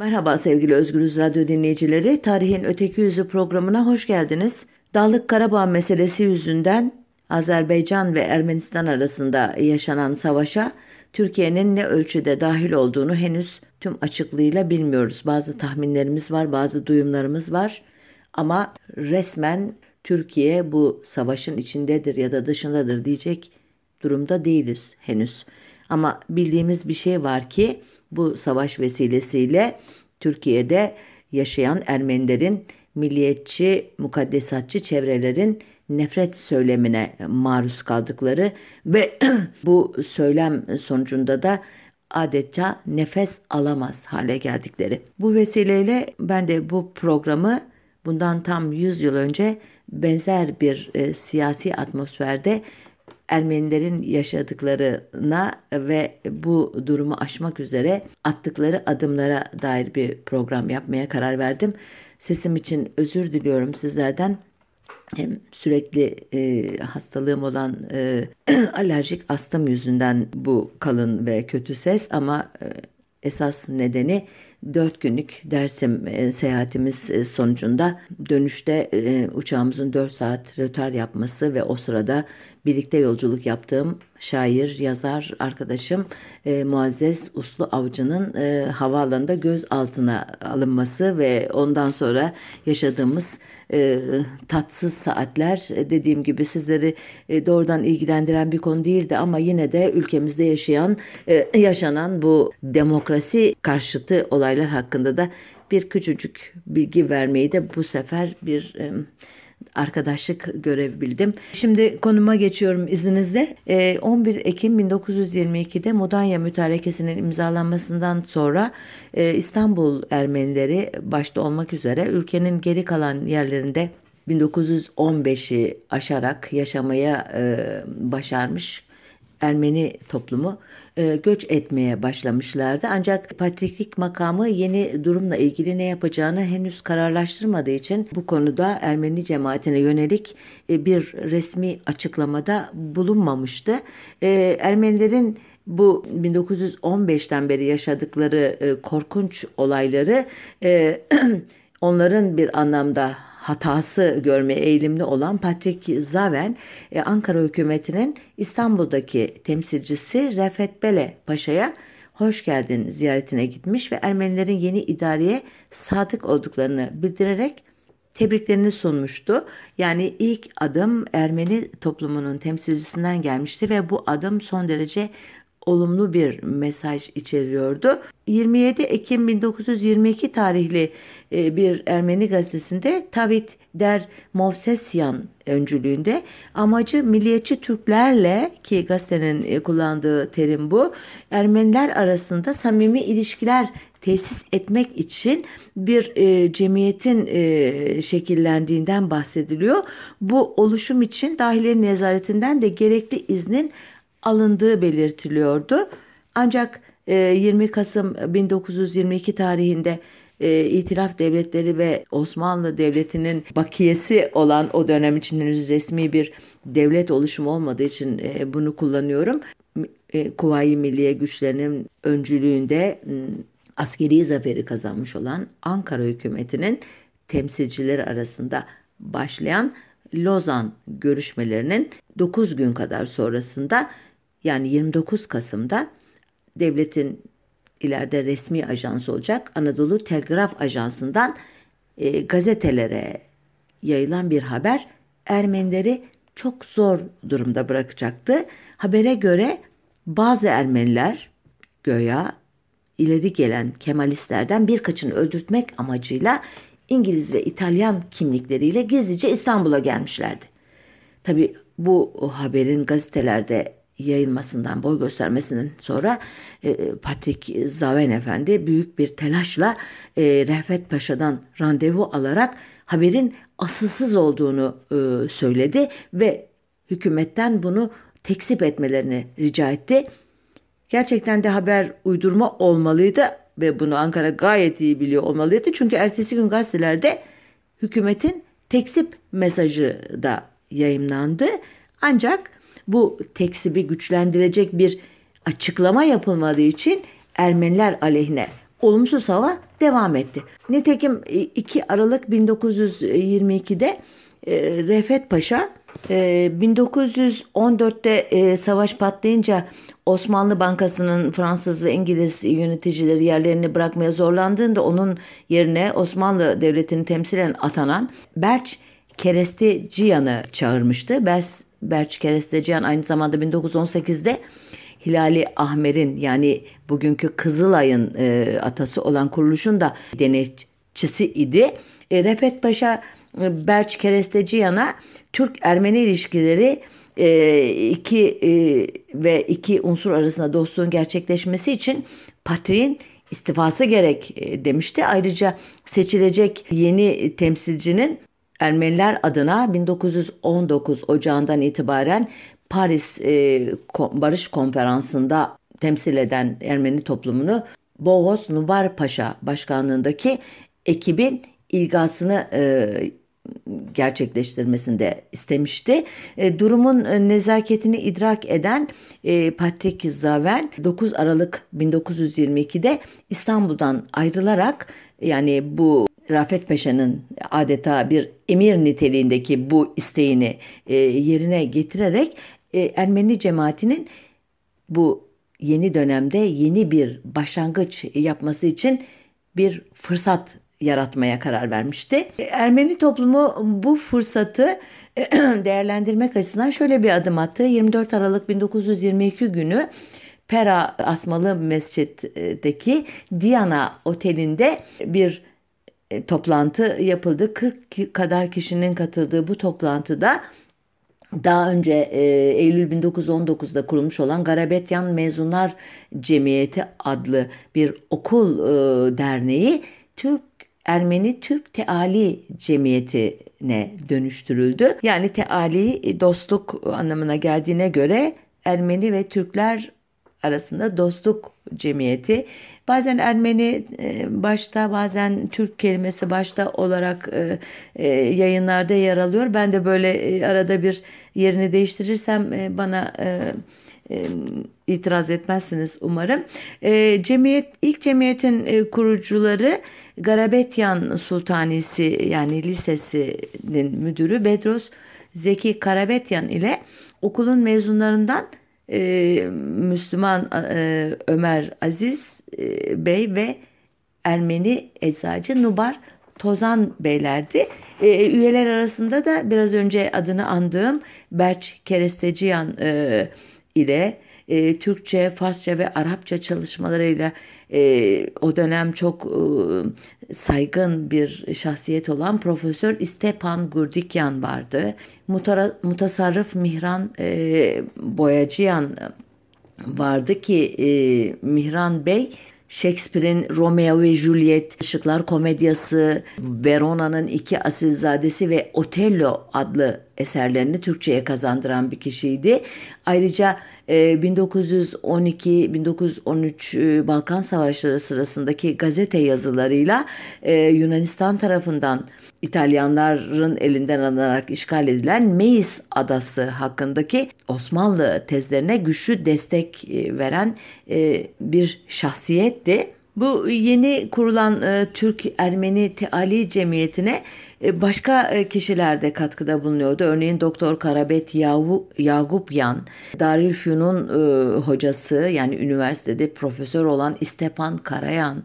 Merhaba sevgili Özgürüz Radyo dinleyicileri. Tarihin Öteki Yüzü programına hoş geldiniz. Dağlık Karabağ meselesi yüzünden Azerbaycan ve Ermenistan arasında yaşanan savaşa Türkiye'nin ne ölçüde dahil olduğunu henüz tüm açıklığıyla bilmiyoruz. Bazı tahminlerimiz var, bazı duyumlarımız var. Ama resmen Türkiye bu savaşın içindedir ya da dışındadır diyecek durumda değiliz henüz. Ama bildiğimiz bir şey var ki bu savaş vesilesiyle Türkiye'de yaşayan Ermenilerin milliyetçi, mukaddesatçı çevrelerin nefret söylemine maruz kaldıkları ve bu söylem sonucunda da adeta nefes alamaz hale geldikleri. Bu vesileyle ben de bu programı bundan tam 100 yıl önce benzer bir e, siyasi atmosferde Ermenilerin yaşadıklarına ve bu durumu aşmak üzere attıkları adımlara dair bir program yapmaya karar verdim. Sesim için özür diliyorum sizlerden. Hem sürekli e, hastalığım olan e, alerjik astım yüzünden bu kalın ve kötü ses ama e, esas nedeni dört günlük Dersim e, seyahatimiz e, sonucunda dönüşte e, uçağımızın dört saat rötar yapması ve o sırada birlikte yolculuk yaptığım şair, yazar arkadaşım e, Muazzez Uslu Avcı'nın e, havaalanında gözaltına alınması ve ondan sonra yaşadığımız e, tatsız saatler e, dediğim gibi sizleri e, doğrudan ilgilendiren bir konu değildi ama yine de ülkemizde yaşayan e, yaşanan bu demokrasi karşıtı olaylar hakkında da bir küçücük bilgi vermeyi de bu sefer bir e, arkadaşlık görev bildim. Şimdi konuma geçiyorum izninizle. 11 ee, Ekim 1922'de Mudanya Mütarekesi'nin imzalanmasından sonra e, İstanbul Ermenileri başta olmak üzere ülkenin geri kalan yerlerinde 1915'i aşarak yaşamaya e, başarmış Ermeni toplumu e, göç etmeye başlamışlardı. Ancak patriklik makamı yeni durumla ilgili ne yapacağını henüz kararlaştırmadığı için bu konuda Ermeni cemaatine yönelik e, bir resmi açıklamada bulunmamıştı. E, Ermenilerin bu 1915'ten beri yaşadıkları korkunç olayları onların bir anlamda hatası görme eğilimli olan Patrick Zaven, e, Ankara hükümetinin İstanbul'daki temsilcisi Refet Bele Paşa'ya hoş geldin ziyaretine gitmiş ve Ermenilerin yeni idareye sadık olduklarını bildirerek tebriklerini sunmuştu. Yani ilk adım Ermeni toplumunun temsilcisinden gelmişti ve bu adım son derece olumlu bir mesaj içeriyordu. 27 Ekim 1922 tarihli e, bir Ermeni gazetesinde Tavit Der Movsesyan öncülüğünde amacı milliyetçi Türklerle ki gazetenin e, kullandığı terim bu Ermeniler arasında samimi ilişkiler tesis etmek için bir e, cemiyetin e, şekillendiğinden bahsediliyor. Bu oluşum için dahiliye nezaretinden de gerekli iznin alındığı belirtiliyordu. Ancak 20 e, Kasım 1922 tarihinde e, İtilaf Devletleri ve Osmanlı Devleti'nin bakiyesi olan o dönem için henüz resmi bir devlet oluşumu olmadığı için e, bunu kullanıyorum. Kuvayi Milliye güçlerinin öncülüğünde askeri zaferi kazanmış olan Ankara hükümetinin temsilcileri arasında başlayan Lozan görüşmelerinin 9 gün kadar sonrasında yani 29 Kasım'da devletin ileride resmi ajans olacak Anadolu Telgraf Ajansı'ndan e, gazetelere yayılan bir haber Ermenileri çok zor durumda bırakacaktı. Habere göre bazı Ermeniler göya ileri gelen Kemalistlerden birkaçını öldürtmek amacıyla İngiliz ve İtalyan kimlikleriyle gizlice İstanbul'a gelmişlerdi. Tabi bu haberin gazetelerde yayılmasından, boy göstermesinden sonra e, Patrick Zaven Efendi büyük bir telaşla e, Refet Paşa'dan randevu alarak haberin asılsız olduğunu e, söyledi ve hükümetten bunu tekzip etmelerini rica etti. Gerçekten de haber uydurma olmalıydı ve bunu Ankara gayet iyi biliyor olmalıydı. Çünkü ertesi gün gazetelerde hükümetin tekzip mesajı da yayınlandı. Ancak bu teksibi güçlendirecek bir açıklama yapılmadığı için Ermeniler aleyhine olumsuz hava devam etti. Nitekim 2 Aralık 1922'de e, Refet Paşa 1914'te e, savaş patlayınca Osmanlı Bankası'nın Fransız ve İngiliz yöneticileri yerlerini bırakmaya zorlandığında onun yerine Osmanlı Devleti'ni temsilen atanan Berç Keresteciyan'ı çağırmıştı. Berç, Berç Keresteciyan aynı zamanda 1918'de Hilali Ahmer'in yani bugünkü Kızılay'ın e, atası olan kuruluşun da denetçisi idi. E, Refet Paşa e, Berç Keresteciyan'a Türk-Ermeni ilişkileri e, iki e, ve iki unsur arasında dostluğun gerçekleşmesi için Patriğin istifası gerek e, demişti. Ayrıca seçilecek yeni temsilcinin Ermeniler adına 1919 Ocağı'ndan itibaren Paris e, Barış Konferansı'nda temsil eden Ermeni toplumunu Boğaz Nubar Paşa başkanlığındaki ekibin ilgasını e, gerçekleştirmesinde istemişti. E, durumun e, nezaketini idrak eden e, Patrick Zaven 9 Aralık 1922'de İstanbul'dan ayrılarak yani bu Rafet Paşa'nın adeta bir emir niteliğindeki bu isteğini e, yerine getirerek e, Ermeni cemaatinin bu yeni dönemde yeni bir başlangıç yapması için bir fırsat yaratmaya karar vermişti. Ermeni toplumu bu fırsatı değerlendirmek açısından şöyle bir adım attı. 24 Aralık 1922 günü Pera Asmalı Mescid'deki Diana Oteli'nde bir e, toplantı yapıldı. 40 kadar kişinin katıldığı bu toplantıda daha önce e, Eylül 1919'da kurulmuş olan Garabetyan Mezunlar Cemiyeti adlı bir okul e, derneği Türk Ermeni Türk Teali Cemiyeti'ne dönüştürüldü. Yani teali dostluk anlamına geldiğine göre Ermeni ve Türkler arasında dostluk cemiyeti. Bazen Ermeni e, başta bazen Türk kelimesi başta olarak e, e, yayınlarda yer alıyor. Ben de böyle arada bir yerini değiştirirsem bana itiraz etmezsiniz umarım. Cemiyet ilk cemiyetin kurucuları Garabetyan Sultanisi yani lisesinin müdürü Bedros Zeki Karabetyan ile okulun mezunlarından e, Müslüman e, Ömer Aziz e, Bey ve Ermeni eczacı Nubar Tozan Beylerdi. E, üyeler arasında da biraz önce adını andığım Berç Keresteciyan e, ile e, Türkçe, Farsça ve Arapça çalışmalarıyla e, o dönem çok e, saygın bir şahsiyet olan Profesör Stepan Gurdikyan vardı. Mutara, mutasarrıf Mihran e, Boyacıyan vardı ki e, Mihran Bey Shakespeare'in Romeo ve Juliet, Işıklar Komedyası, Verona'nın iki asilzadesi ve Otello adlı eserlerini Türkçe'ye kazandıran bir kişiydi. Ayrıca 1912-1913 e, e, Balkan Savaşları sırasındaki gazete yazılarıyla e, Yunanistan tarafından İtalyanların elinden alınarak işgal edilen Meis adası hakkındaki Osmanlı tezlerine güçlü destek veren bir şahsiyetti. Bu yeni kurulan e, Türk-Ermeni Teali Cemiyeti'ne e, başka e, kişiler de katkıda bulunuyordu. Örneğin Doktor Karabet Yagupyan, Darülfünun e, hocası yani üniversitede profesör olan İstepan Karayan,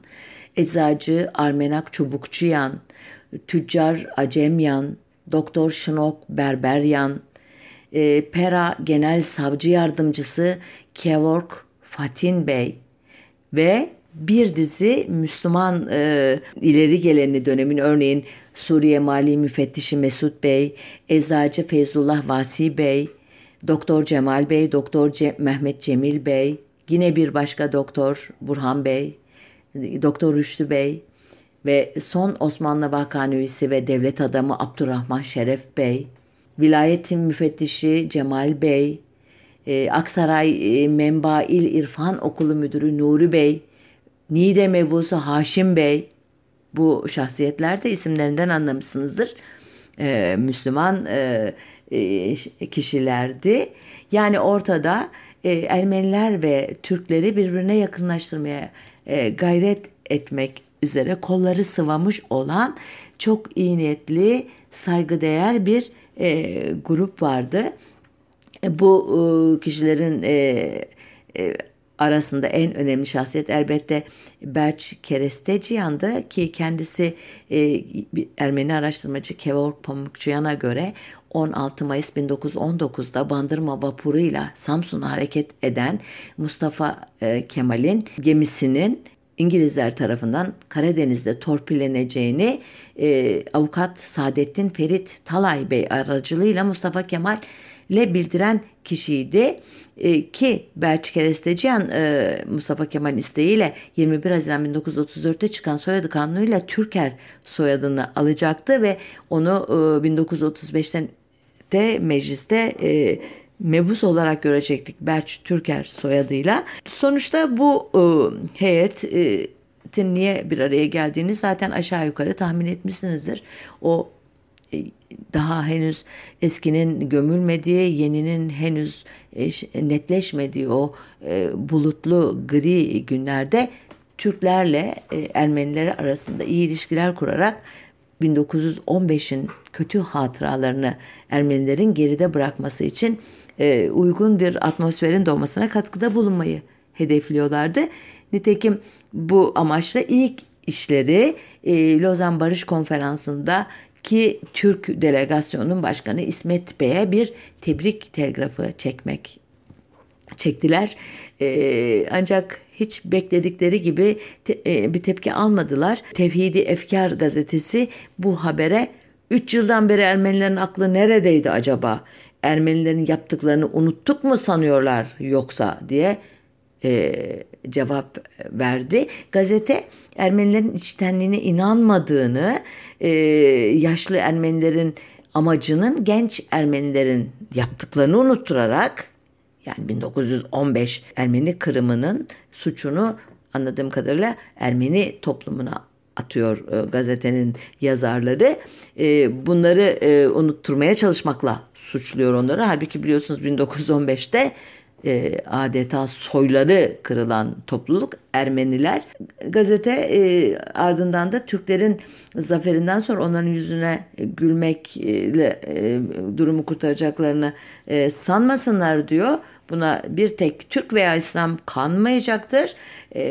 eczacı Armenak Çubukçuyan, tüccar Acemyan, Doktor Şınok Berberyan, e, Pera Genel Savcı Yardımcısı Kevork Fatin Bey ve bir dizi Müslüman e, ileri geleni dönemin örneğin Suriye Mali Müfettişi Mesut Bey, Eczacı Feyzullah Vasi Bey, Doktor Cemal Bey, Doktor Ce Mehmet Cemil Bey, yine bir başka doktor Burhan Bey, Doktor Rüştü Bey ve son Osmanlı Vakanüvisi ve devlet adamı Abdurrahman Şeref Bey, Vilayetin Müfettişi Cemal Bey, e, Aksaray e, Menba İl İrfan Okulu Müdürü Nuri Bey, Nide mebusu Haşim Bey bu şahsiyetler de isimlerinden anlamışsınızdır. Müslüman e, e, kişilerdi. Yani ortada e, Ermeniler ve Türkleri birbirine yakınlaştırmaya gayret etmek üzere kolları sıvamış olan çok iyi niyetli, saygıdeğer bir e, grup vardı. E, bu e, kişilerin e, e, arasında en önemli şahsiyet elbette Berç Keresteciyan'dı ki kendisi e, Ermeni araştırmacı Kevork Pamukçuyan'a göre 16 Mayıs 1919'da Bandırma vapuruyla Samsun'a hareket eden Mustafa e, Kemal'in gemisinin İngilizler tarafından Karadeniz'de torpilleneceğini e, avukat Saadettin Ferit Talay Bey aracılığıyla Mustafa Kemal ile bildiren kişiydi. E, ki Belçik Keresteciyan e, Mustafa Kemal isteğiyle 21 Haziran 1934'te çıkan soyadı kanunuyla Türker soyadını alacaktı ve onu e, 1935'ten de mecliste e, mebus olarak görecektik Berç Türker soyadıyla. Sonuçta bu e, heyet e, niye bir araya geldiğini zaten aşağı yukarı tahmin etmişsinizdir. O e, daha henüz eskinin gömülmediği, yeninin henüz e, netleşmediği o e, bulutlu gri günlerde Türklerle Ermenileri arasında iyi ilişkiler kurarak 1915'in kötü hatıralarını Ermenilerin geride bırakması için uygun bir atmosferin doğmasına katkıda bulunmayı hedefliyorlardı. Nitekim bu amaçla ilk işleri Lozan Barış Konferansı'nda ki Türk delegasyonunun başkanı İsmet Bey'e bir tebrik telgrafı çekmek çektiler. Ee, ancak hiç bekledikleri gibi e, bir tepki almadılar. Tevhidi Efkar gazetesi bu habere 3 yıldan beri Ermenilerin aklı neredeydi acaba? Ermenilerin yaptıklarını unuttuk mu sanıyorlar yoksa diye e, cevap verdi. Gazete Ermenilerin içtenliğine inanmadığını, e, yaşlı Ermenilerin amacının genç Ermenilerin yaptıklarını unutturarak yani 1915 Ermeni kırımının suçunu anladığım kadarıyla Ermeni toplumuna atıyor e, gazetenin yazarları. E, bunları e, unutturmaya çalışmakla suçluyor onları. Halbuki biliyorsunuz 1915'te e, adeta soyları kırılan topluluk Ermeniler. Gazete e, ardından da Türklerin zaferinden sonra onların yüzüne gülmekle e, durumu kurtaracaklarını e, sanmasınlar diyor. Buna bir tek Türk veya İslam kanmayacaktır. E,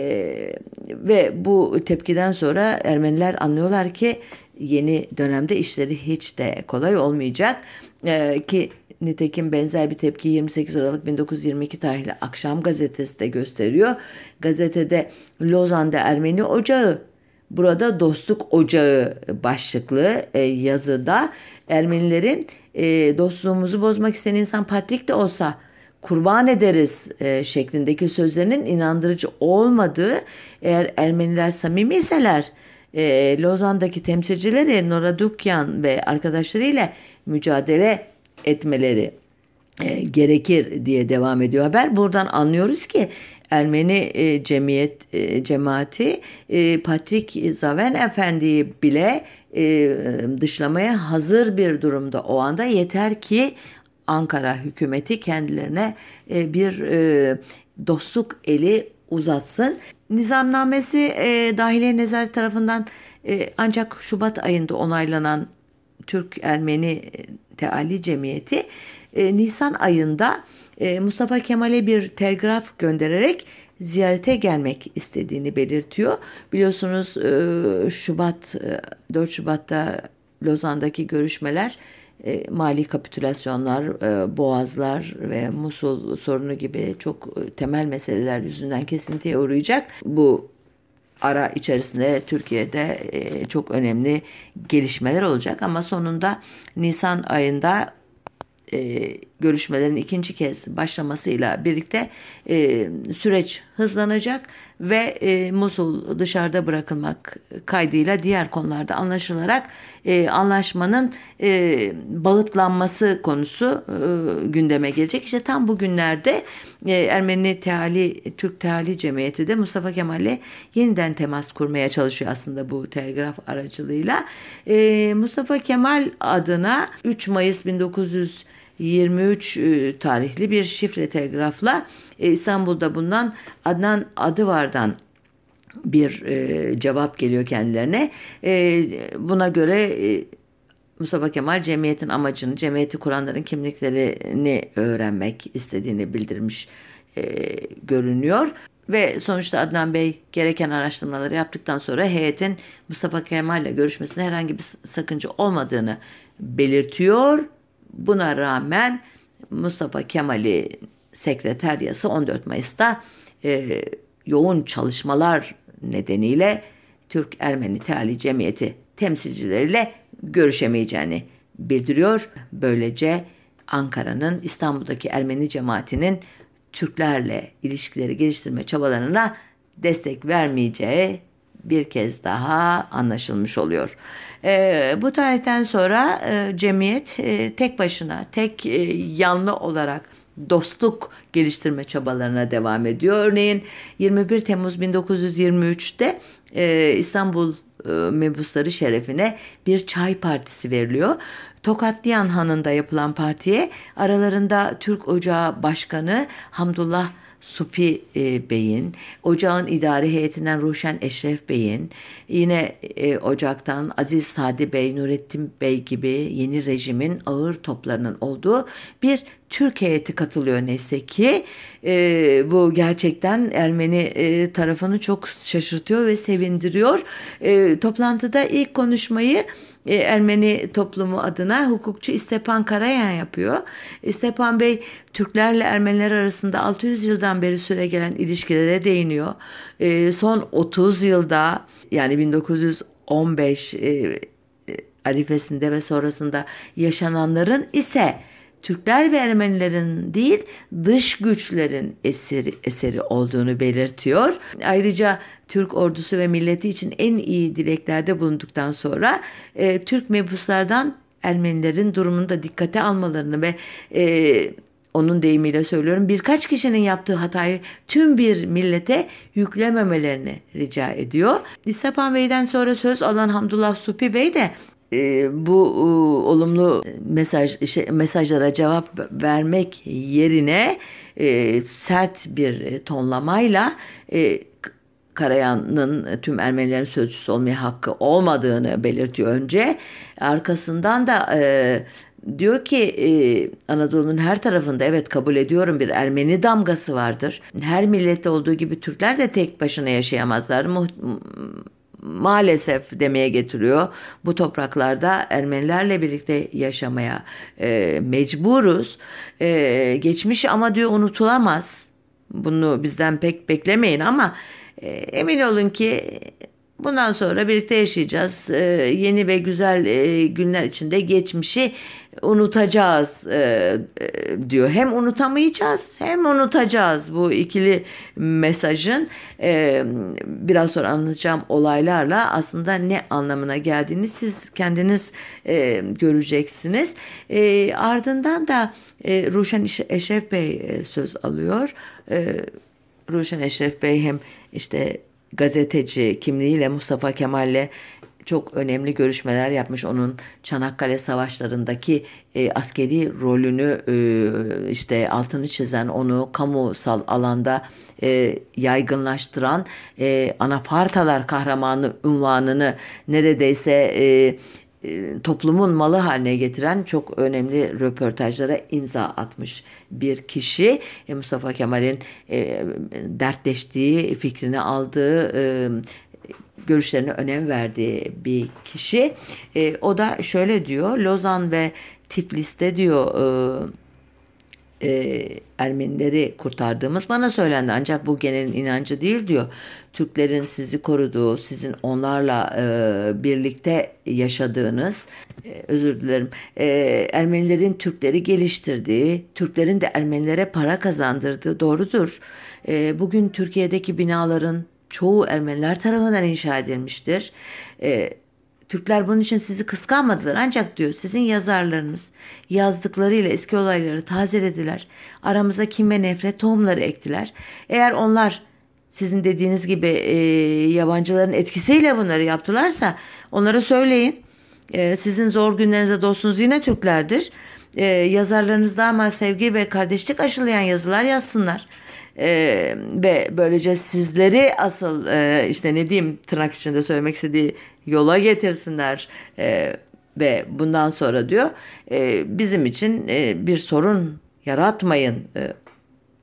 ve bu tepkiden sonra Ermeniler anlıyorlar ki yeni dönemde işleri hiç de kolay olmayacak. E, ki Nitekim benzer bir tepki 28 Aralık 1922 tarihli Akşam Gazetesi de gösteriyor. Gazetede Lozan'da Ermeni Ocağı Burada Dostluk Ocağı başlıklı e, yazıda Ermenilerin e, dostluğumuzu bozmak isteyen insan Patrik de olsa kurban ederiz e, şeklindeki sözlerinin inandırıcı olmadığı eğer Ermeniler samimiyseler Lozan'daki temsilcileri Nora Dukyan ve arkadaşlarıyla mücadele etmeleri e, gerekir diye devam ediyor haber. Buradan anlıyoruz ki Ermeni e, cemiyet e, cemaati e, Patrik Zaven Efendi'yi bile dışlamaya hazır bir durumda o anda yeter ki Ankara hükümeti kendilerine bir dostluk eli uzatsın. Nizamnamesi e, Dahiliye Nezareti tarafından ancak Şubat ayında onaylanan Türk-Ermeni Teali Cemiyeti e, Nisan ayında e, Mustafa Kemal'e bir telgraf göndererek ziyarete gelmek istediğini belirtiyor. Biliyorsunuz e, Şubat e, 4 Şubat'ta Lozan'daki görüşmeler e, mali kapitülasyonlar, e, boğazlar ve Musul sorunu gibi çok e, temel meseleler yüzünden kesintiye uğrayacak. Bu ara içerisinde Türkiye'de e, çok önemli gelişmeler olacak. Ama sonunda Nisan ayında e, görüşmelerin ikinci kez başlamasıyla birlikte e, süreç hızlanacak ve e, Musul dışarıda bırakılmak kaydıyla diğer konularda anlaşılarak e, anlaşmanın e, bağıtlanması konusu e, gündeme gelecek. İşte tam bu günlerde e, Ermeni Teali, Türk Teali Cemiyeti de Mustafa Kemal'le yeniden temas kurmaya çalışıyor aslında bu telgraf aracılığıyla. E, Mustafa Kemal adına 3 Mayıs 1900 23 e, tarihli bir şifre telgrafla e, İstanbul'da bulunan Adnan Adıvar'dan bir e, cevap geliyor kendilerine. Buna göre Mustafa Kemal cemiyetin amacını, cemiyeti kuranların kimliklerini öğrenmek istediğini bildirmiş görünüyor. Ve sonuçta Adnan Bey gereken araştırmaları yaptıktan sonra heyetin Mustafa Kemal ile görüşmesine herhangi bir sakınca olmadığını belirtiyor. Buna rağmen Mustafa Kemal'i sekreteryası 14 Mayıs'ta e, yoğun çalışmalar nedeniyle Türk-Ermeni Teali Cemiyeti temsilcileriyle görüşemeyeceğini bildiriyor. Böylece Ankara'nın İstanbul'daki Ermeni cemaatinin Türklerle ilişkileri geliştirme çabalarına destek vermeyeceği bir kez daha anlaşılmış oluyor. E, bu tarihten sonra e, cemiyet e, tek başına, tek e, yanlı olarak dostluk geliştirme çabalarına devam ediyor. Örneğin 21 Temmuz 1923'te e, İstanbul e, mebusları şerefine bir çay partisi veriliyor. Tokatlıyan Hanı'nda yapılan partiye aralarında Türk Ocağı Başkanı Hamdullah Supi e, Bey'in, ocağın idari heyetinden Ruşen Eşref Bey'in, yine e, ocaktan Aziz Sadi Bey, Nurettin Bey gibi yeni rejimin ağır toplarının olduğu bir Türk heyeti katılıyor neyse ki. E, bu gerçekten Ermeni e, tarafını çok şaşırtıyor ve sevindiriyor. E, toplantıda ilk konuşmayı e, Ermeni toplumu adına hukukçu İstepan Karayan yapıyor. İstepan Bey Türklerle Ermeniler arasında 600 yıldan beri süre gelen ilişkilere değiniyor. E, son 30 yılda yani 1915 e, arifesinde ve sonrasında yaşananların ise Türkler ve Ermenilerin değil dış güçlerin eseri, eseri olduğunu belirtiyor. Ayrıca Türk ordusu ve milleti için en iyi dileklerde bulunduktan sonra e, Türk mebuslardan Ermenilerin durumunu da dikkate almalarını ve e, onun deyimiyle söylüyorum birkaç kişinin yaptığı hatayı tüm bir millete yüklememelerini rica ediyor. İstepan Bey'den sonra söz alan Hamdullah Supi Bey de bu e, olumlu mesaj şey, mesajlara cevap vermek yerine e, sert bir tonlamayla e, Karayan'ın tüm Ermenilerin sözcüsü olmaya hakkı olmadığını belirtiyor önce. Arkasından da e, diyor ki e, Anadolu'nun her tarafında evet kabul ediyorum bir Ermeni damgası vardır. Her millette olduğu gibi Türkler de tek başına yaşayamazlar. Muht maalesef demeye getiriyor. Bu topraklarda Ermenilerle birlikte yaşamaya e, mecburuz. E, geçmiş ama diyor unutulamaz. Bunu bizden pek beklemeyin ama e, emin olun ki Bundan sonra birlikte yaşayacağız. Ee, yeni ve güzel e, günler içinde geçmişi unutacağız e, e, diyor. Hem unutamayacağız hem unutacağız bu ikili mesajın e, biraz sonra anlatacağım olaylarla aslında ne anlamına geldiğini siz kendiniz e, göreceksiniz. E, ardından da e, Ruşen Eşref Bey e, söz alıyor. E, Ruşen Eşref Bey hem işte gazeteci kimliğiyle Mustafa Kemal'le çok önemli görüşmeler yapmış. Onun Çanakkale Savaşları'ndaki e, askeri rolünü e, işte altını çizen, onu kamusal alanda e, yaygınlaştıran e, Anafartalar kahramanı unvanını neredeyse e, toplumun malı haline getiren çok önemli röportajlara imza atmış bir kişi. E, Mustafa Kemal'in dertleştiği, fikrini aldığı, görüşlerine önem verdiği bir kişi. O da şöyle diyor, Lozan ve Tiflis'te diyor... Ermenileri kurtardığımız bana söylendi. Ancak bu genelin inancı değil diyor. Türklerin sizi koruduğu, sizin onlarla e, birlikte yaşadığınız, e, özür dilerim, e, Ermenilerin Türkleri geliştirdiği, Türklerin de Ermenilere para kazandırdığı doğrudur. E, bugün Türkiye'deki binaların çoğu Ermeniler tarafından inşa edilmiştir. E, Türkler bunun için sizi kıskanmadılar ancak diyor sizin yazarlarınız yazdıklarıyla eski olayları tazelediler. Aramıza kim ve nefret tohumları ektiler. Eğer onlar sizin dediğiniz gibi e, yabancıların etkisiyle bunları yaptılarsa onlara söyleyin. E, sizin zor günlerinize dostunuz yine Türklerdir. E, yazarlarınız daima sevgi ve kardeşlik aşılayan yazılar yazsınlar. e, ve böylece sizleri asıl e, işte ne diyeyim tırnak içinde söylemek istediği yola getirsinler e, ve bundan sonra diyor e, bizim için e, bir sorun yaratmayın e,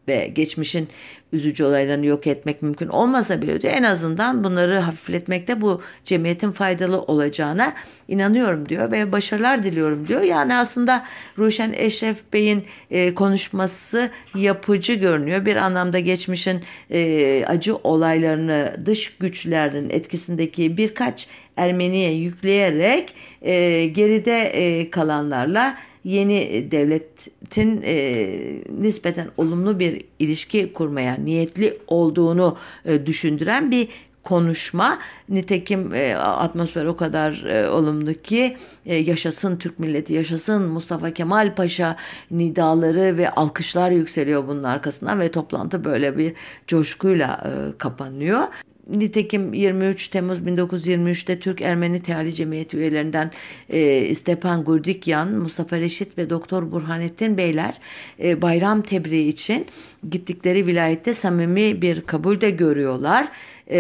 ve geçmişin üzücü olaylarını yok etmek mümkün olmasa bile diyor en azından bunları hafifletmekte bu cemiyetin faydalı olacağına inanıyorum diyor ve başarılar diliyorum diyor. Yani aslında Ruşen Eşref Bey'in e, konuşması yapıcı görünüyor. Bir anlamda geçmişin e, acı olaylarını dış güçlerin etkisindeki birkaç Ermeniye yükleyerek e, geride e, kalanlarla yeni devletin e, nispeten olumlu bir ilişki kurmaya niyetli olduğunu e, düşündüren bir konuşma. Nitekim e, atmosfer o kadar e, olumlu ki e, yaşasın Türk milleti, yaşasın Mustafa Kemal Paşa nidaları ve alkışlar yükseliyor bunun arkasından ve toplantı böyle bir coşkuyla e, kapanıyor. Nitekim 23 Temmuz 1923'te Türk Ermeni Teali Cemiyeti üyelerinden e, Stepan Gurdikyan, Mustafa Reşit ve Doktor Burhanettin Beyler e, bayram tebriği için gittikleri vilayette samimi bir kabul de görüyorlar. E,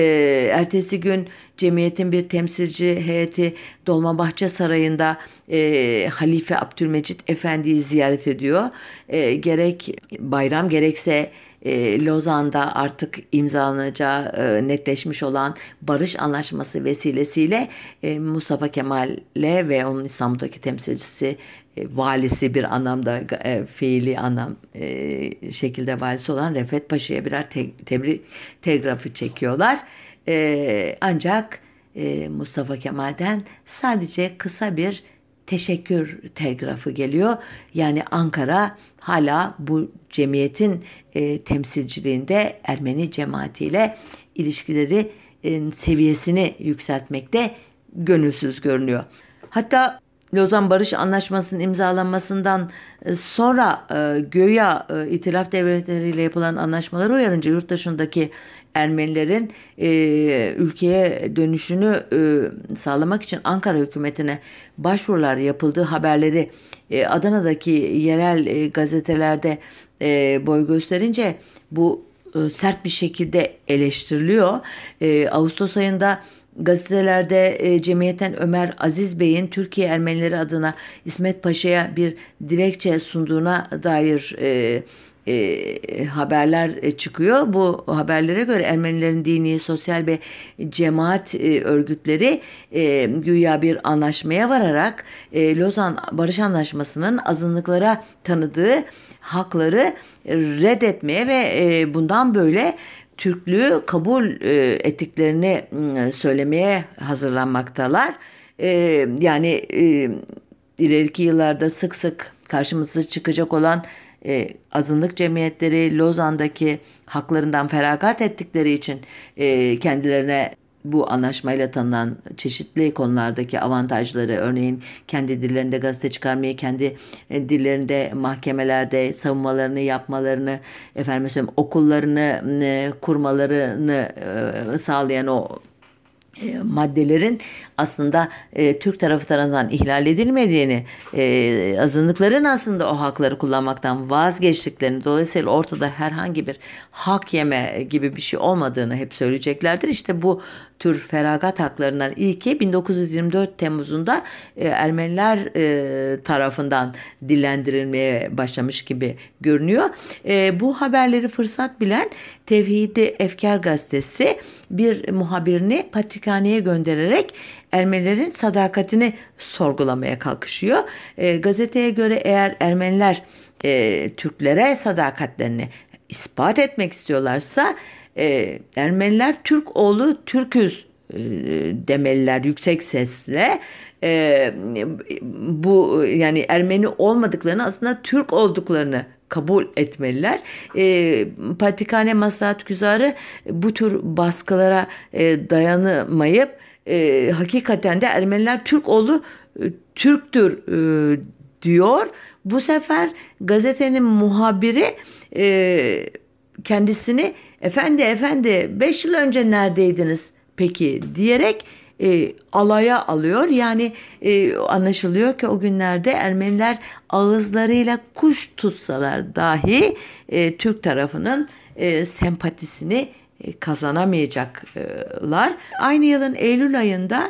ertesi gün cemiyetin bir temsilci heyeti Dolmabahçe Sarayı'nda e, Halife Abdülmecit Efendi'yi ziyaret ediyor. E, gerek bayram gerekse e, Lozan'da artık imzalanacağı e, netleşmiş olan barış anlaşması vesilesiyle e, Mustafa Kemal'le ve onun İstanbul'daki temsilcisi e, valisi bir anlamda e, fiili anlam e, şekilde valisi olan Refet Paşa'ya birer te, tebrik telgrafı çekiyorlar. E, ancak e, Mustafa Kemal'den sadece kısa bir teşekkür telgrafı geliyor. Yani Ankara hala bu cemiyetin e, temsilciliğinde Ermeni cemaatiyle ilişkileri e, seviyesini yükseltmekte gönülsüz görünüyor. Hatta Lozan Barış Anlaşması'nın imzalanmasından e, sonra e, göya e, itilaf devletleriyle yapılan anlaşmaları uyarınca yurt dışındaki Ermenilerin ülkeye dönüşünü sağlamak için Ankara hükümetine başvurular yapıldığı haberleri Adana'daki yerel gazetelerde boy gösterince bu sert bir şekilde eleştiriliyor. Ağustos ayında gazetelerde e, Cemiyetten Ömer Aziz Bey'in Türkiye Ermenileri adına İsmet Paşa'ya bir dilekçe sunduğuna dair e, e, haberler e, çıkıyor. Bu haberlere göre Ermenilerin dini, sosyal ve cemaat e, örgütleri e, güya bir anlaşmaya vararak e, Lozan Barış Anlaşması'nın azınlıklara tanıdığı hakları reddetmeye ve e, bundan böyle Türklüğü kabul e, ettiklerini söylemeye hazırlanmaktalar. E, yani e, ileriki yıllarda sık sık karşımıza çıkacak olan e, azınlık cemiyetleri Lozan'daki haklarından feragat ettikleri için e, kendilerine bu anlaşmayla tanınan çeşitli konulardaki avantajları örneğin kendi dillerinde gazete çıkarmayı, kendi e, dillerinde mahkemelerde savunmalarını yapmalarını, efendim söyleyeyim okullarını e, kurmalarını e, sağlayan o e, maddelerin aslında e, Türk tarafı tarafından ihlal edilmediğini, e, azınlıkların aslında o hakları kullanmaktan vazgeçtiklerini, dolayısıyla ortada herhangi bir hak yeme gibi bir şey olmadığını hep söyleyeceklerdir. İşte bu tür feragat haklarından ilki 1924 Temmuz'unda e, Ermeniler e, tarafından dillendirilmeye başlamış gibi görünüyor. E, bu haberleri fırsat bilen Tevhidi Efkar gazetesi bir muhabirini patrikhaneye göndererek Ermenilerin sadakatini sorgulamaya kalkışıyor. E, gazeteye göre eğer Ermeniler e, Türklere sadakatlerini ispat etmek istiyorlarsa e, Ermeniler Türk oğlu Türküz e, demeliler yüksek sesle e, bu yani Ermeni olmadıklarını aslında Türk olduklarını kabul etmeliler. E, Patrikhane Maslahat Güzarı bu tür baskılara e, dayanamayıp e, hakikaten de Ermeniler Türk oğlu e, Türktür e, diyor. Bu sefer gazetenin muhabiri e, kendisini efendi efendi 5 yıl önce neredeydiniz peki diyerek e, alaya alıyor. Yani e, anlaşılıyor ki o günlerde Ermeniler ağızlarıyla kuş tutsalar dahi e, Türk tarafının e, sempatisini e, kazanamayacaklar. Aynı yılın Eylül ayında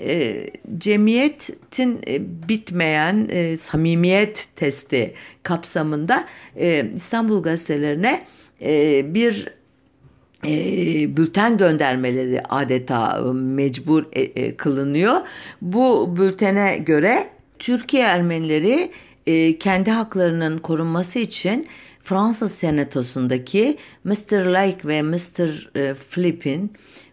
e, cemiyetin e, bitmeyen e, samimiyet testi kapsamında e, İstanbul gazetelerine e, bir e, bülten göndermeleri adeta mecbur e, e, kılınıyor. Bu bültene göre Türkiye Ermenileri e, kendi haklarının korunması için Fransız senatosundaki Mr. Lake ve Mr. E, Flip'in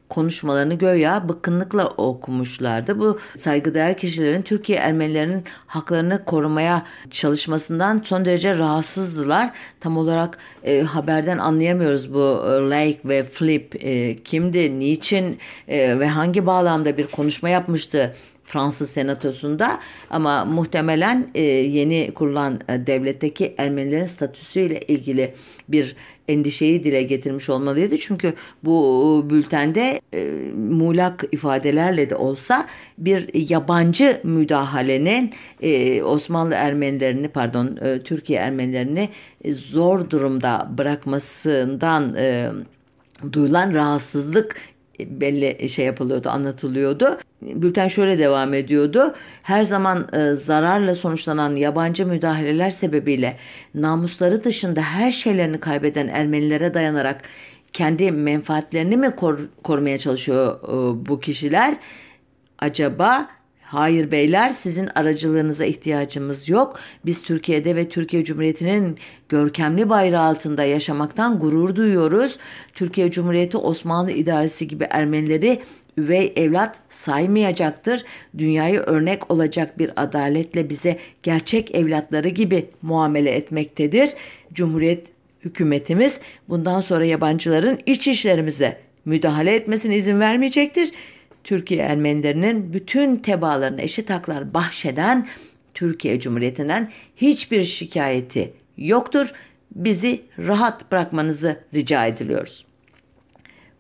konuşmalarını göya bıkkınlıkla okumuşlardı. Bu saygıdeğer kişilerin Türkiye Ermenilerinin haklarını korumaya çalışmasından son derece rahatsızdılar. Tam olarak e, haberden anlayamıyoruz bu e, Lake ve Flip e, kimdi, niçin e, ve hangi bağlamda bir konuşma yapmıştı Fransız senatosunda ama muhtemelen e, yeni kurulan e, devletteki Ermenilerin statüsüyle ilgili bir endişeyi dile getirmiş olmalıydı. Çünkü bu bültende e, muğlak ifadelerle de olsa bir yabancı müdahalenin e, Osmanlı Ermenilerini pardon e, Türkiye Ermenilerini zor durumda bırakmasından e, duyulan rahatsızlık belli şey yapılıyordu, anlatılıyordu. Bülten şöyle devam ediyordu. Her zaman e, zararla sonuçlanan yabancı müdahaleler sebebiyle namusları dışında her şeylerini kaybeden Ermenilere dayanarak kendi menfaatlerini mi kor, korumaya çalışıyor e, bu kişiler? Acaba Hayır beyler sizin aracılığınıza ihtiyacımız yok. Biz Türkiye'de ve Türkiye Cumhuriyeti'nin görkemli bayrağı altında yaşamaktan gurur duyuyoruz. Türkiye Cumhuriyeti Osmanlı idaresi gibi Ermenileri üvey evlat saymayacaktır. Dünyayı örnek olacak bir adaletle bize gerçek evlatları gibi muamele etmektedir. Cumhuriyet hükümetimiz bundan sonra yabancıların iç işlerimize müdahale etmesine izin vermeyecektir. Türkiye Ermenilerinin bütün tebaalarına eşit haklar bahşeden Türkiye Cumhuriyeti'nden hiçbir şikayeti yoktur. Bizi rahat bırakmanızı rica ediliyoruz.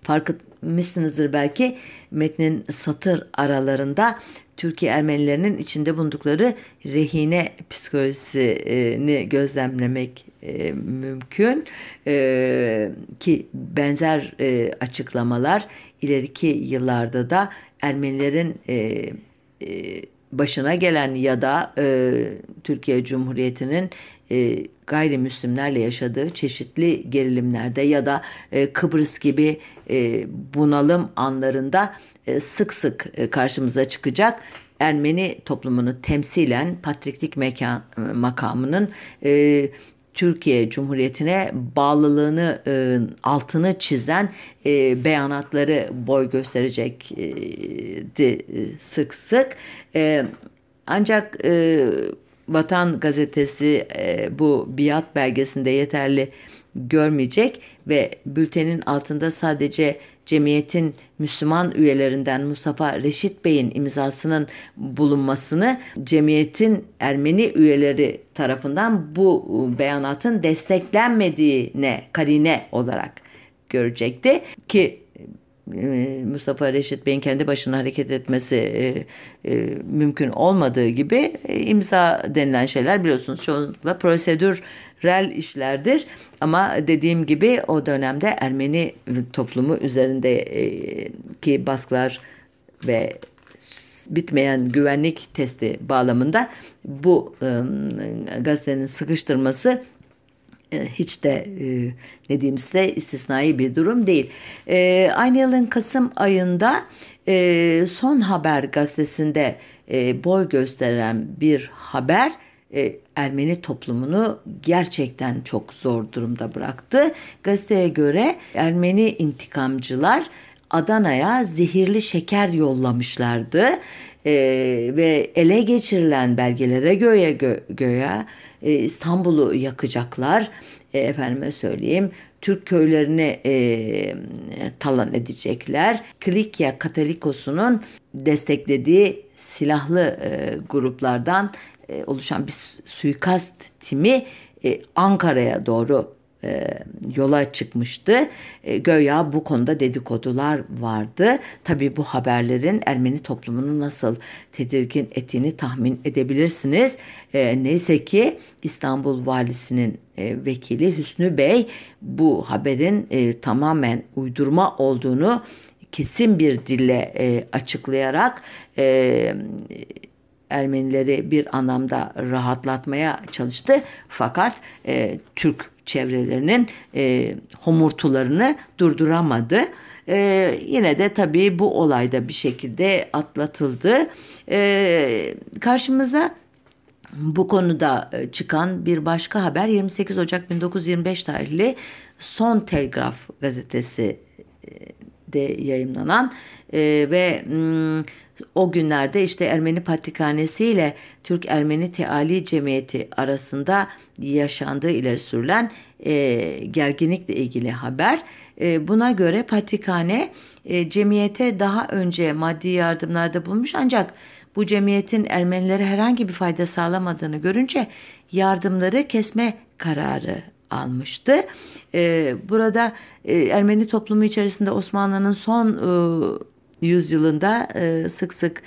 Fark etmişsinizdir belki metnin satır aralarında Türkiye Ermenilerinin içinde bulundukları rehine psikolojisini gözlemlemek e, mümkün. E, ki benzer e, açıklamalar ileriki yıllarda da Ermenilerin başına gelen ya da Türkiye Cumhuriyeti'nin e, gayrimüslimlerle yaşadığı çeşitli gerilimlerde ya da e, Kıbrıs gibi e, bunalım anlarında e, sık sık e, karşımıza çıkacak. Ermeni toplumunu temsilen patriklik mekan, e, makamının e, Türkiye Cumhuriyeti'ne bağlılığını e, altını çizen e, beyanatları boy gösterecekti e, sık sık. E, ancak e, Vatan Gazetesi e, bu biat belgesinde yeterli görmeyecek ve bültenin altında sadece cemiyetin Müslüman üyelerinden Mustafa Reşit Bey'in imzasının bulunmasını cemiyetin Ermeni üyeleri tarafından bu beyanatın desteklenmediğine karine olarak görecekti ki e, Mustafa Reşit Bey'in kendi başına hareket etmesi mümkün olmadığı gibi imza denilen şeyler biliyorsunuz çoğunlukla prosedürel işlerdir. Ama dediğim gibi o dönemde Ermeni toplumu üzerindeki baskılar ve bitmeyen güvenlik testi bağlamında bu gazetenin sıkıştırması hiç de e, ne diyeyim size istisnai bir durum değil. E, aynı yılın Kasım ayında e, Son Haber gazetesinde e, boy gösteren bir haber e, Ermeni toplumunu gerçekten çok zor durumda bıraktı. Gazeteye göre Ermeni intikamcılar Adana'ya zehirli şeker yollamışlardı e, ve ele geçirilen belgelere göğe gö, göğe e, İstanbul'u yakacaklar. E, efendime söyleyeyim Türk köylerini e, talan edecekler. Klikya Katolikos'unun desteklediği silahlı e, gruplardan e, oluşan bir suikast timi e, Ankara'ya doğru e, yola çıkmıştı. E, göya bu konuda dedikodular vardı. Tabii bu haberlerin Ermeni toplumunu nasıl tedirgin ettiğini tahmin edebilirsiniz. E, neyse ki İstanbul valisinin e, vekili Hüsnü Bey bu haberin e, tamamen uydurma olduğunu kesin bir dille e, açıklayarak e, Ermenileri bir anlamda rahatlatmaya çalıştı. Fakat e, Türk çevrelerinin e, homurtularını durduramadı. E, yine de tabii bu olayda bir şekilde atlatıldı. E, karşımıza bu konuda e, çıkan bir başka haber 28 Ocak 1925 tarihli Son Telgraf gazetesi e, de yayımlanan e, ve m, o günlerde işte Ermeni Patrikhanesi ile Türk Ermeni Teali Cemiyeti arasında yaşandığı ileri sürülen e, gerginlikle ilgili haber. E, buna göre Patrikhane e, cemiyete daha önce maddi yardımlarda bulmuş ancak bu cemiyetin Ermenilere herhangi bir fayda sağlamadığını görünce yardımları kesme kararı almıştı. E, burada e, Ermeni toplumu içerisinde Osmanlı'nın son e, yüzyılında sık sık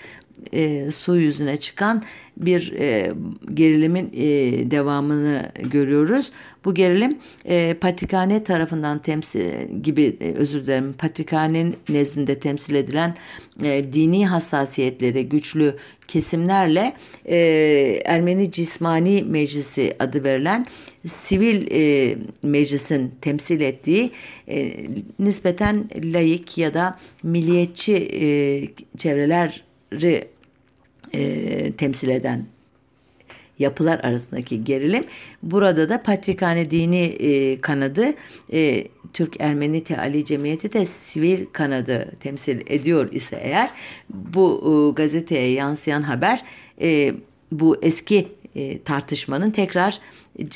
e, su yüzüne çıkan bir e, gerilimin e, devamını görüyoruz. Bu gerilim e, Patrikhane tarafından temsil gibi e, özür dilerim Patrikhane'nin nezdinde temsil edilen e, dini hassasiyetleri güçlü kesimlerle e, Ermeni Cismani Meclisi adı verilen sivil e, meclisin temsil ettiği e, nispeten laik ya da milliyetçi e, çevreleri e, temsil eden yapılar arasındaki gerilim. Burada da Patrikhane Dini e, kanadı e, Türk Ermeni Teali Cemiyeti de sivil kanadı temsil ediyor ise eğer bu e, gazeteye yansıyan haber e, bu eski e, tartışmanın tekrar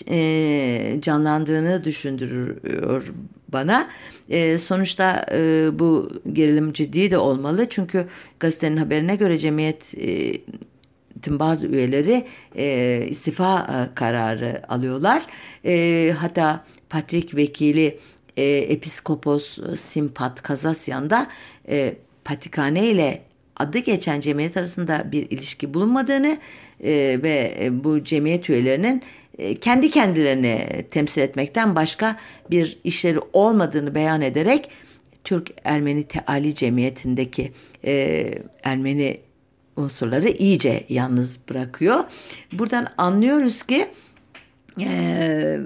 e, canlandığını düşündürüyor bana. E, sonuçta e, bu gerilim ciddi de olmalı çünkü gazetenin haberine göre cemiyet e, bazı üyeleri e, istifa e, kararı alıyorlar. E, hatta Patrik vekili e, Episkopos Simpat Kazasyan da e, Patrikhane ile adı geçen cemiyet arasında bir ilişki bulunmadığını e, ve e, bu cemiyet üyelerinin e, kendi kendilerini temsil etmekten başka bir işleri olmadığını beyan ederek Türk Ermeni Teali Cemiyeti'ndeki e, Ermeni unsurları iyice yalnız bırakıyor. Buradan anlıyoruz ki e,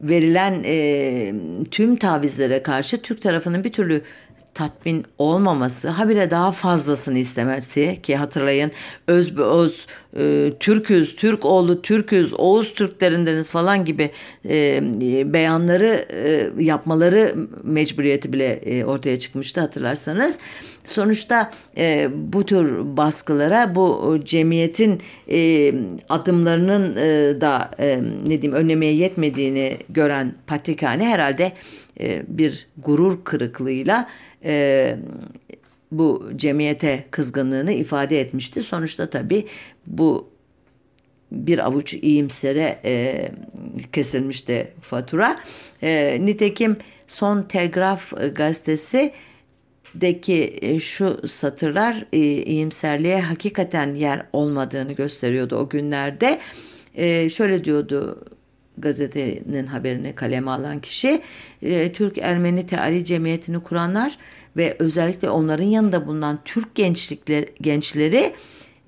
verilen e, tüm tavizlere karşı Türk tarafının bir türlü tatmin olmaması, habire daha fazlasını istemesi ki hatırlayın öz öz e, Türküz, Türk oğlu Türküz, Oğuz Türklerindeniz falan gibi e, beyanları e, yapmaları mecburiyeti bile e, ortaya çıkmıştı hatırlarsanız. Sonuçta e, bu tür baskılara bu cemiyetin e, adımlarının e, da e, ne diyeyim önlemeye yetmediğini gören Patrikhane herhalde e, bir gurur kırıklığıyla e, bu cemiyete kızgınlığını ifade etmişti. Sonuçta tabii bu bir avuç iyimsere e, kesilmişti fatura. E, nitekim Son Telgraf gazetesi deki e, şu satırlar e, iyimserliğe hakikaten yer olmadığını gösteriyordu o günlerde. E, şöyle diyordu gazetenin haberini kaleme alan kişi e, Türk Ermeni Teali Cemiyeti'ni kuranlar ve özellikle onların yanında bulunan Türk gençlikler, gençleri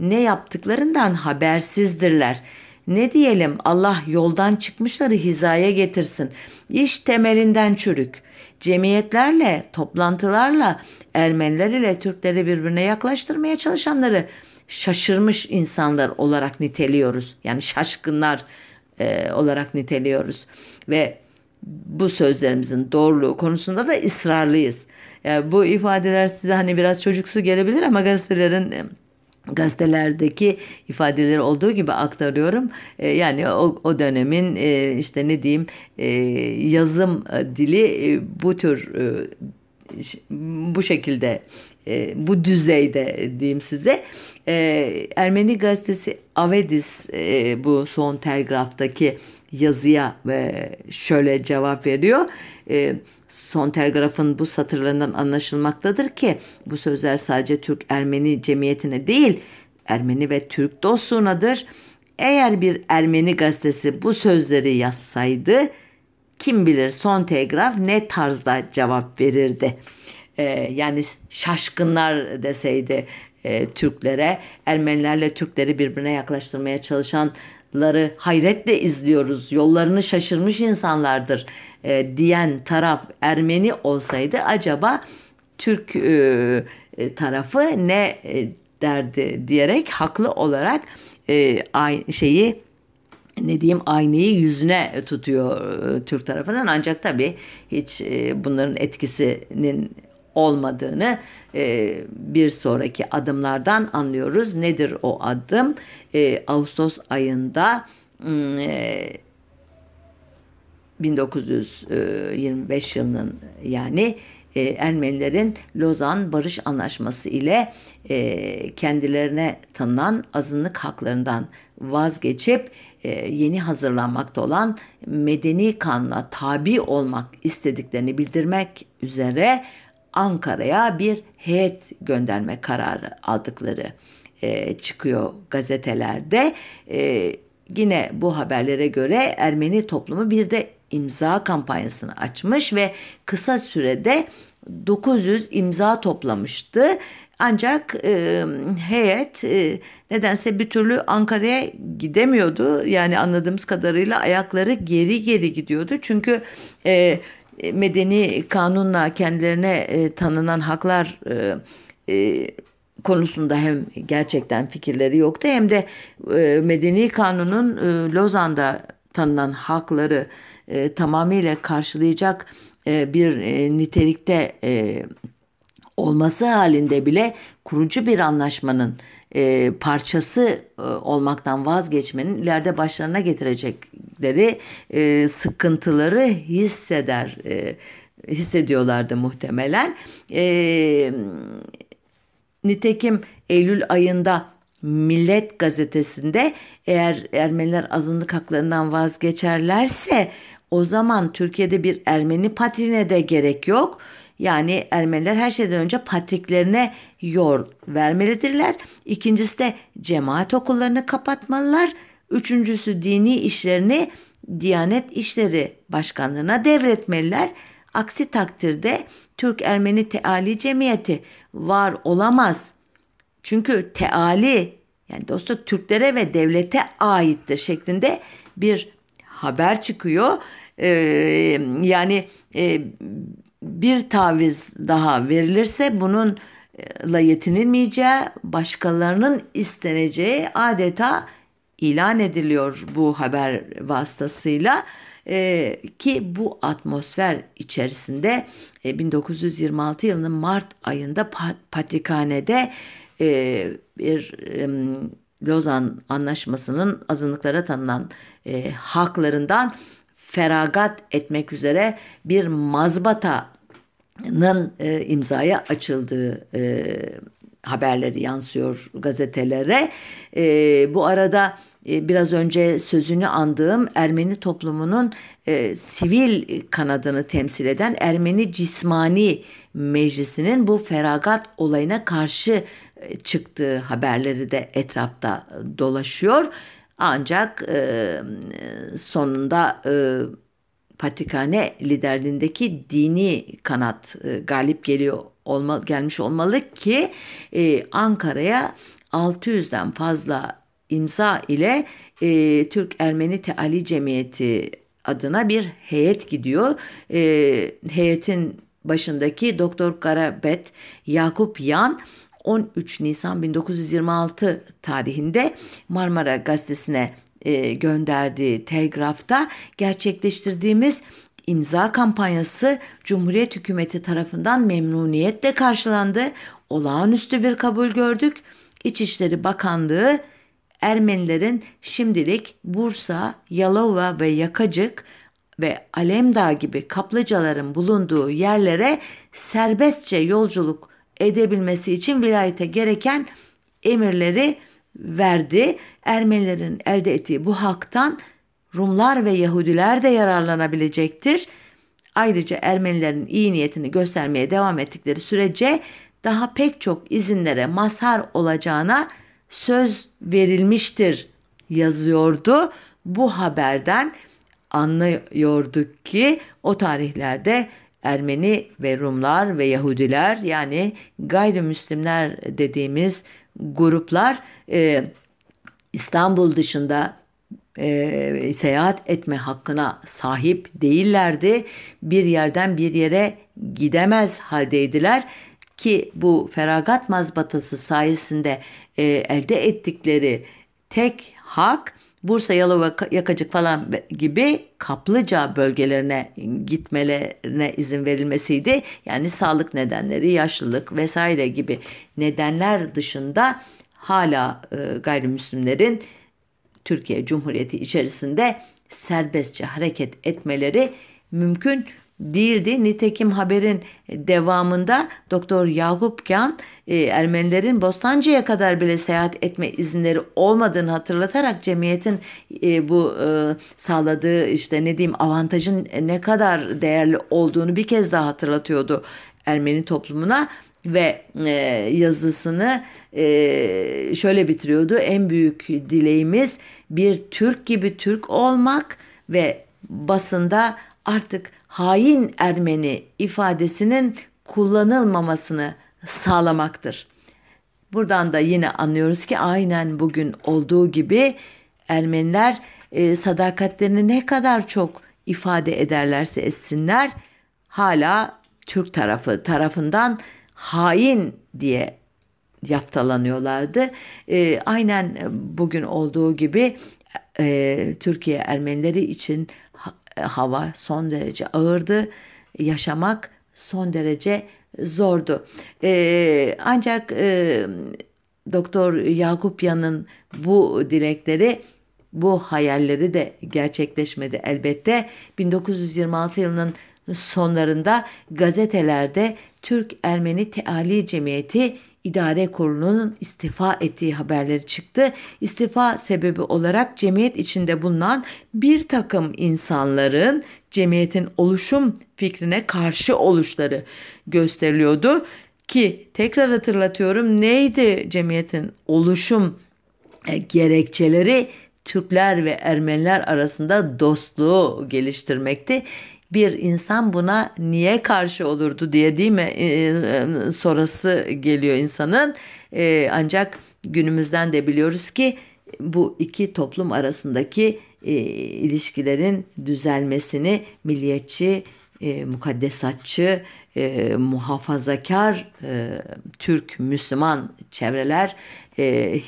ne yaptıklarından habersizdirler. Ne diyelim Allah yoldan çıkmışları hizaya getirsin. İş temelinden çürük. Cemiyetlerle, toplantılarla Ermeniler ile Türkleri birbirine yaklaştırmaya çalışanları şaşırmış insanlar olarak niteliyoruz. Yani şaşkınlar e, olarak niteliyoruz. Ve bu sözlerimizin doğruluğu konusunda da ısrarlıyız. Yani bu ifadeler size hani biraz çocuksu gelebilir ama gazetelerin gazetelerdeki ifadeleri olduğu gibi aktarıyorum. E, yani o, o dönemin e, işte ne diyeyim e, yazım dili bu tür bu şekilde e, bu düzeyde diyeyim size. E, Ermeni gazetesi Avedis e, bu son telgraftaki yazıya e, şöyle cevap veriyor. E, son telgrafın bu satırlarından anlaşılmaktadır ki bu sözler sadece Türk-Ermeni cemiyetine değil Ermeni ve Türk dostluğunadır. Eğer bir Ermeni gazetesi bu sözleri yazsaydı kim bilir son telgraf ne tarzda cevap verirdi. Ee, yani şaşkınlar deseydi e, Türklere, Ermenilerle Türkleri birbirine yaklaştırmaya çalışanları hayretle izliyoruz. Yollarını şaşırmış insanlardır e, diyen taraf Ermeni olsaydı acaba Türk e, e tarafı ne e, derdi diyerek haklı olarak e, aynı şeyi ne diyeyim aynayı yüzüne tutuyor e, Türk tarafından ancak tabii hiç e, bunların etkisinin olmadığını e, bir sonraki adımlardan anlıyoruz. Nedir o adım? E, Ağustos ayında e, 1925 yılının yani e, Ermenilerin Lozan Barış Anlaşması ile e, kendilerine tanınan azınlık haklarından vazgeçip e, yeni hazırlanmakta olan medeni kanuna tabi olmak istediklerini bildirmek üzere Ankara'ya bir heyet gönderme kararı aldıkları e, çıkıyor gazetelerde. E, yine bu haberlere göre Ermeni toplumu bir de imza kampanyasını açmış ve kısa sürede 900 imza toplamıştı. Ancak e, heyet e, nedense bir türlü Ankara'ya gidemiyordu. Yani anladığımız kadarıyla ayakları geri geri gidiyordu. Çünkü e, medeni kanunla kendilerine e, tanınan haklar e, e, konusunda hem gerçekten fikirleri yoktu hem de e, medeni kanunun e, Lozan'da tanınan hakları e, tamamıyla karşılayacak e, bir e, nitelikte e, olması halinde bile kurucu bir anlaşmanın e, parçası e, olmaktan vazgeçmenin ileride başlarına getirecekleri e, sıkıntıları hisseder e, hissediyorlardı muhtemelen. E, nitekim Eylül ayında Millet gazetesinde eğer Ermeniler azınlık haklarından vazgeçerlerse o zaman Türkiye'de bir Ermeni patrine de gerek yok. Yani Ermeniler her şeyden önce patriklerine yol vermelidirler. İkincisi de cemaat okullarını kapatmalılar. Üçüncüsü dini işlerini Diyanet İşleri Başkanlığı'na devretmeliler. Aksi takdirde Türk-Ermeni Teali Cemiyeti var olamaz. Çünkü teali yani dostluk Türklere ve devlete aittir şeklinde bir haber çıkıyor. Ee, yani e, bir taviz daha verilirse bununla yetinilmeyeceği, başkalarının isteneceği adeta ilan ediliyor bu haber vasıtasıyla. Ee, ki bu atmosfer içerisinde e, 1926 yılının Mart ayında Patrikhane'de e, bir e, Lozan Anlaşması'nın azınlıklara tanınan e, haklarından feragat etmek üzere bir mazbatanın e, imzaya açıldığı e, haberleri yansıyor gazetelere. E, bu arada e, biraz önce sözünü andığım Ermeni toplumunun e, sivil kanadını temsil eden Ermeni Cismani Meclisi'nin bu feragat olayına karşı e, çıktığı haberleri de etrafta dolaşıyor. Ancak e, sonunda e, Patrikhane liderliğindeki dini kanat e, galip geliyor olma, gelmiş olmalı ki e, Ankara'ya 600'den fazla imza ile e, Türk Ermeni Teali Cemiyeti adına bir heyet gidiyor. E, heyetin başındaki Doktor Karabet Yakup Yan 13 Nisan 1926 tarihinde Marmara Gazetesi'ne e, gönderdiği telgrafta gerçekleştirdiğimiz imza kampanyası Cumhuriyet hükümeti tarafından memnuniyetle karşılandı. Olağanüstü bir kabul gördük. İçişleri Bakanlığı Ermenilerin şimdilik Bursa, Yalova ve Yakacık ve Alemdağ gibi kaplıcaların bulunduğu yerlere serbestçe yolculuk edebilmesi için vilayete gereken emirleri verdi. Ermenilerin elde ettiği bu haktan Rumlar ve Yahudiler de yararlanabilecektir. Ayrıca Ermenilerin iyi niyetini göstermeye devam ettikleri sürece daha pek çok izinlere mazhar olacağına söz verilmiştir yazıyordu. Bu haberden anlıyorduk ki o tarihlerde Ermeni ve Rumlar ve Yahudiler yani gayrimüslimler dediğimiz gruplar e, İstanbul dışında e, seyahat etme hakkına sahip değillerdi. Bir yerden bir yere gidemez haldeydiler ki bu feragat mazbatası sayesinde e, elde ettikleri tek hak Bursa, Yalova, Yakacık falan gibi kaplıca bölgelerine gitmelerine izin verilmesiydi. Yani sağlık nedenleri, yaşlılık vesaire gibi nedenler dışında hala e, gayrimüslimlerin Türkiye Cumhuriyeti içerisinde serbestçe hareket etmeleri mümkün değildi. Nitekim haberin devamında Doktor Yakup Kan e, Ermenilerin Bostancı'ya kadar bile seyahat etme izinleri olmadığını hatırlatarak cemiyetin e, bu e, sağladığı işte ne diyeyim avantajın ne kadar değerli olduğunu bir kez daha hatırlatıyordu Ermeni toplumuna ve e, yazısını e, şöyle bitiriyordu. En büyük dileğimiz bir Türk gibi Türk olmak ve basında artık hain Ermeni ifadesinin kullanılmamasını sağlamaktır. Buradan da yine anlıyoruz ki aynen bugün olduğu gibi Ermeniler e, sadakatlerini ne kadar çok ifade ederlerse etsinler hala Türk tarafı tarafından hain diye yaftalanıyorlardı. E, aynen bugün olduğu gibi e, Türkiye Ermenileri için hava son derece ağırdı. Yaşamak son derece zordu. E, ancak e, Doktor Yakupyan'ın bu dilekleri bu hayalleri de gerçekleşmedi elbette. 1926 yılının sonlarında gazetelerde Türk Ermeni Teali Cemiyeti İdare Kurulu'nun istifa ettiği haberleri çıktı. İstifa sebebi olarak cemiyet içinde bulunan bir takım insanların cemiyetin oluşum fikrine karşı oluşları gösteriliyordu. Ki tekrar hatırlatıyorum neydi cemiyetin oluşum e, gerekçeleri? Türkler ve Ermeniler arasında dostluğu geliştirmekti bir insan buna niye karşı olurdu diye değil mi e, e, sorası geliyor insanın. E, ancak günümüzden de biliyoruz ki bu iki toplum arasındaki ilişkilerin düzelmesini milliyetçi, e, mukaddesatçı, muhafazakar Türk Müslüman çevreler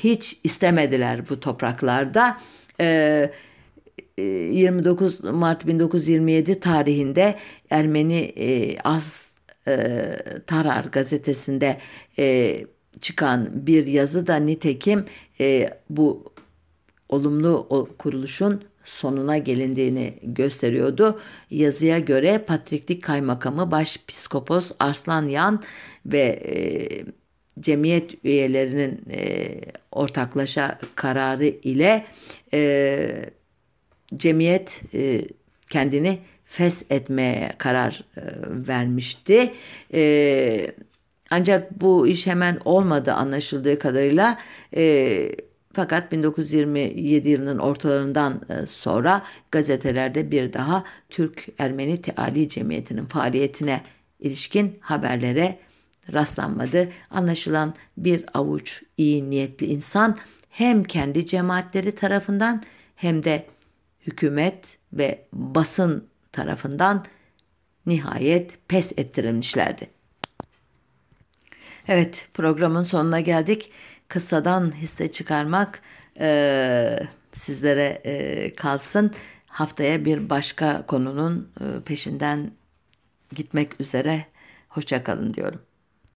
hiç istemediler bu topraklarda. E, 29 Mart 1927 tarihinde Ermeni e, Az e, Tarar gazetesinde e, çıkan bir yazı da nitekim e, bu olumlu kuruluşun sonuna gelindiğini gösteriyordu. Yazıya göre Patriklik Kaymakamı Başpiskopos Arslan Yan ve e, cemiyet üyelerinin e, ortaklaşa kararı ile e, cemiyet e, kendini fes etmeye karar e, vermişti. E, ancak bu iş hemen olmadı anlaşıldığı kadarıyla. Fakat 1927 yılının ortalarından sonra gazetelerde bir daha Türk Ermeni Teali Cemiyeti'nin faaliyetine ilişkin haberlere rastlanmadı. Anlaşılan bir avuç iyi niyetli insan hem kendi cemaatleri tarafından hem de hükümet ve basın tarafından nihayet pes ettirilmişlerdi. Evet programın sonuna geldik. Kıssadan hisse çıkarmak e, sizlere e, kalsın. Haftaya bir başka konunun e, peşinden gitmek üzere. Hoşçakalın diyorum.